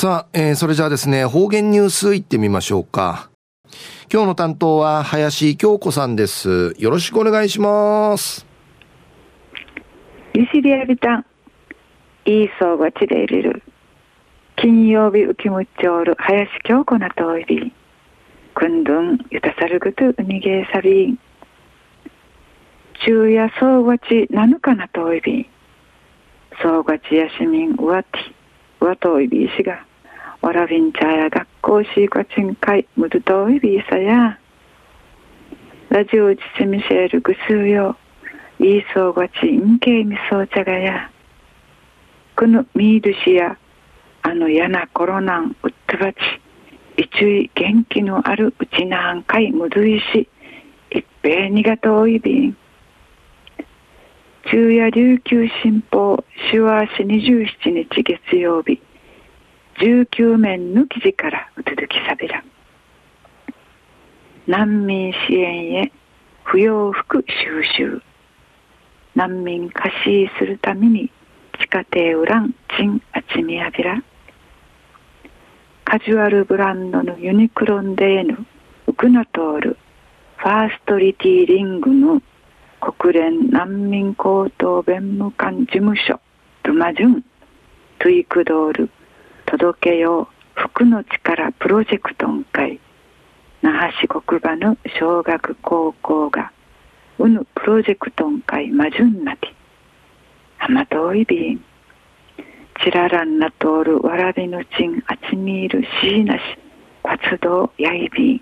さあ、えー、それじゃあですね、方言ニュースいってみましょうか。今日の担当は林京子さんです。よろしくお願いします。ゆしりやびたん、いいそうがちで入れる。金曜日浮きむっちょおる林京子なといび。くんどんゆたさるぐとうにげさびん。昼夜そうがちなぬかなといび。そうがちやしみんうわて、うわといびいしが。わらびんちゃや学校しいこちんかいむずといびいさや。ラジオちちみせるぐすうよ。いいそうがちんけいみそうちゃがや。このみーるしや。あのやなコロナンうっとばち。一位元気のあるうちなんかいむずいし。一平にがといびん。中夜琉球新報手話市27日月曜日19面の記事からうつづきさびら難民支援へ不要服収集。難民貸しするために地下亭ウランチンアチミアビラカジュアルブランドのユニクロンデーヌウクナトール。ファーストリティリングの国連難民高等弁務官事務所。ルマジュン。トゥイクドール届けよう。福の力プロジェクトン会。那覇市国場の小学高校がうぬプロジェクトン会マジュンナティハマトイビンチラランナトールわらびのちんあちみールシーナシ活動やいびん。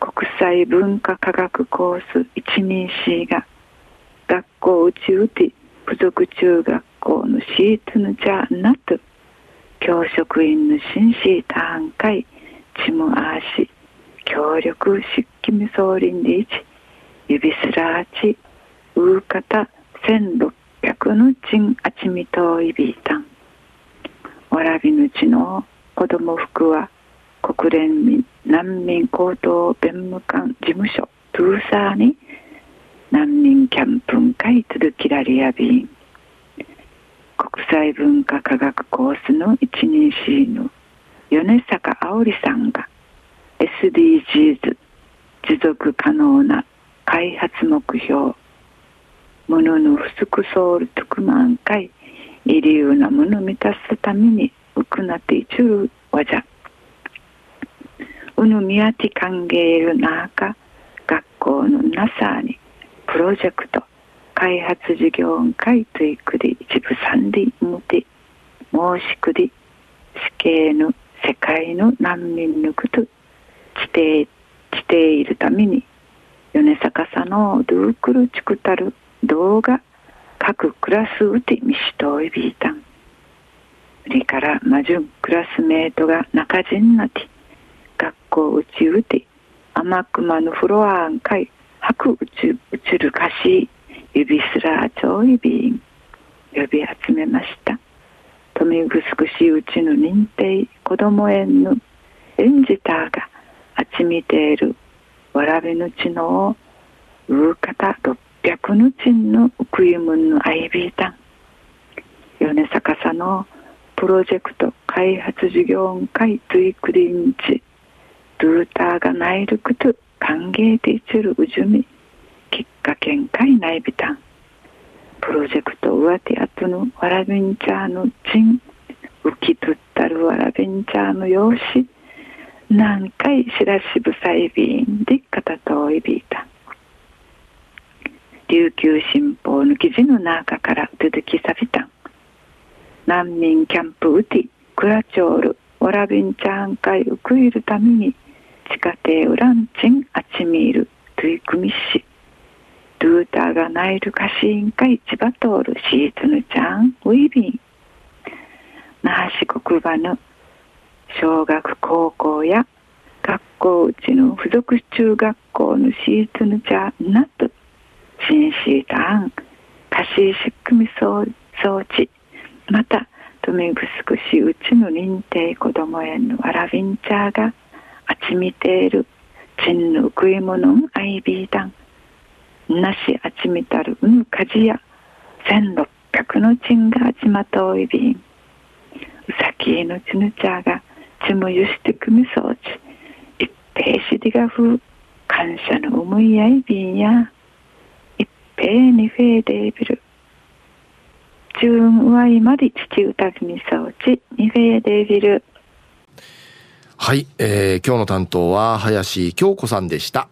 国際文化科学コース124が学校うちうて附属中学校のシートのじゃなと教職員の紳士ターン会チムアーシ協力漆器み総林で一指すらあちウーカタ1600のチンアチミトイビータンわらびぬちの子供服は国連民難民高等弁務官事務所トゥーサーに難民キャンプン会続きらりやびん。国際文化科学コースの一人 C の米坂あおりさんが SDGs 持続可能な開発目標ものの不足ソウル特万会イリューなもの満たすためにうくなっていちゅるわじゃ。うぬみやて歓迎るなか学校のなさにプロジェクト。開発事業会といくり一部三里むて申しくり死刑の世界の難民のことしてしているために米坂さのドゥークルチクタル動画各クラスうてみしといびいたん。売りから魔順クラスメートが中人なて学校うちうて甘くまのフロアんかい白うちうちるかし指すらちょいびん呼び集めました。富ぐすくしうちの認定子ども園の園児たがあちみているわらびのちのううかた600のちんのうくいむんのあいびいたん米坂さのプロジェクト開発事業会トゥイクリンチ。ルーターがないるくと歓迎でちるうじゅみ。きっかけんかいないびたん。プロジェクトうわてあとのわらびんちゃーのちん浮きとったるわらびんちゃーの用紙何回しらしぶさいびんでかたといびいた。琉球新報の記事の中から続きさびたん。難民キャンプうてクラチョールわらびんちゃーん会うくいるために地下亭ウランチンアチミールトゥイクミッシルーナイルカシーン会千葉通るシーツヌちゃんウィビン。那覇市国場の小学高校や学校うちの付属中学校のシーツヌちゃんなど新シータンカシー仕組み装置また富城市うちの認定子ども園のわらびんちゃーがあちみているちんぬ食い物んあいびいだんなしあちみたるうぬかじや千六百のちんがあちまといびん。うさききのちぬちゃがちむゆしてくみそうち。一平しりがふ感謝の思いやいびんや。一平にフェーデービル中上いまで父歌きみそうち。にフェーデービルはい、えー、今日の担当は林京子さんでした。